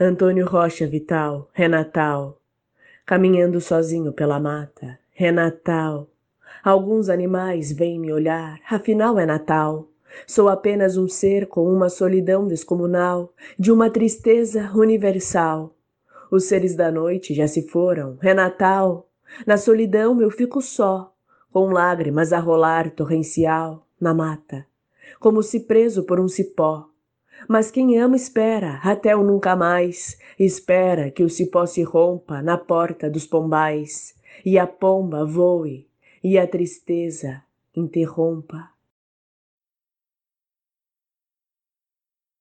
Antônio Rocha Vital, Renatal, caminhando sozinho pela mata, Renatal. Alguns animais vêm me olhar, afinal é Natal. Sou apenas um ser com uma solidão descomunal, de uma tristeza universal. Os seres da noite já se foram, é Natal. Na solidão eu fico só, com lágrimas a rolar torrencial na mata, como se preso por um cipó. Mas quem ama espera até o nunca mais, espera que o cipó se rompa na porta dos pombais, e a pomba voe, e a tristeza interrompa.